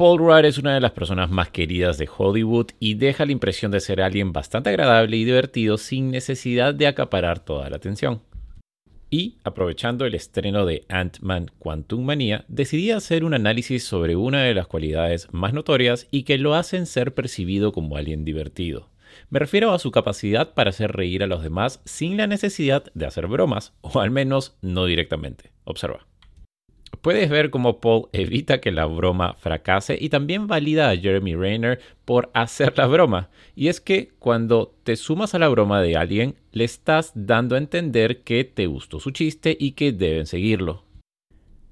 Paul Rudd es una de las personas más queridas de Hollywood y deja la impresión de ser alguien bastante agradable y divertido sin necesidad de acaparar toda la atención. Y, aprovechando el estreno de Ant-Man Quantum Manía, decidí hacer un análisis sobre una de las cualidades más notorias y que lo hacen ser percibido como alguien divertido. Me refiero a su capacidad para hacer reír a los demás sin la necesidad de hacer bromas, o al menos no directamente. Observa. Puedes ver cómo Paul evita que la broma fracase y también valida a Jeremy Rayner por hacer la broma. Y es que cuando te sumas a la broma de alguien, le estás dando a entender que te gustó su chiste y que deben seguirlo.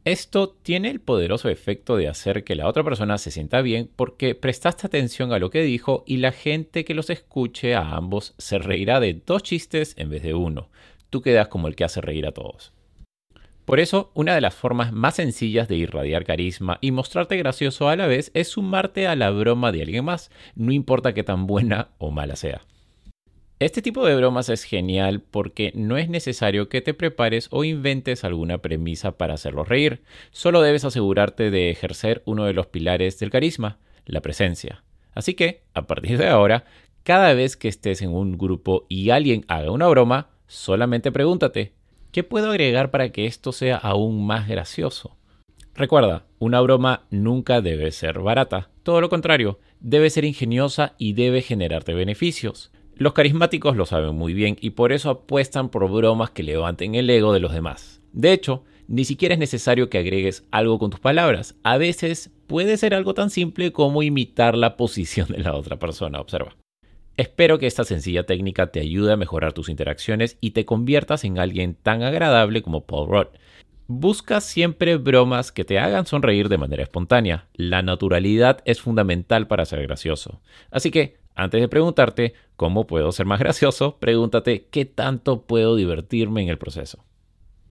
Esto tiene el poderoso efecto de hacer que la otra persona se sienta bien porque prestaste atención a lo que dijo y la gente que los escuche a ambos se reirá de dos chistes en vez de uno. Tú quedas como el que hace reír a todos. Por eso, una de las formas más sencillas de irradiar carisma y mostrarte gracioso a la vez es sumarte a la broma de alguien más, no importa qué tan buena o mala sea. Este tipo de bromas es genial porque no es necesario que te prepares o inventes alguna premisa para hacerlos reír, solo debes asegurarte de ejercer uno de los pilares del carisma, la presencia. Así que, a partir de ahora, cada vez que estés en un grupo y alguien haga una broma, solamente pregúntate, ¿Qué puedo agregar para que esto sea aún más gracioso? Recuerda, una broma nunca debe ser barata. Todo lo contrario, debe ser ingeniosa y debe generarte beneficios. Los carismáticos lo saben muy bien y por eso apuestan por bromas que levanten el ego de los demás. De hecho, ni siquiera es necesario que agregues algo con tus palabras. A veces puede ser algo tan simple como imitar la posición de la otra persona. Observa. Espero que esta sencilla técnica te ayude a mejorar tus interacciones y te conviertas en alguien tan agradable como Paul Rudd. Busca siempre bromas que te hagan sonreír de manera espontánea. La naturalidad es fundamental para ser gracioso. Así que, antes de preguntarte cómo puedo ser más gracioso, pregúntate qué tanto puedo divertirme en el proceso.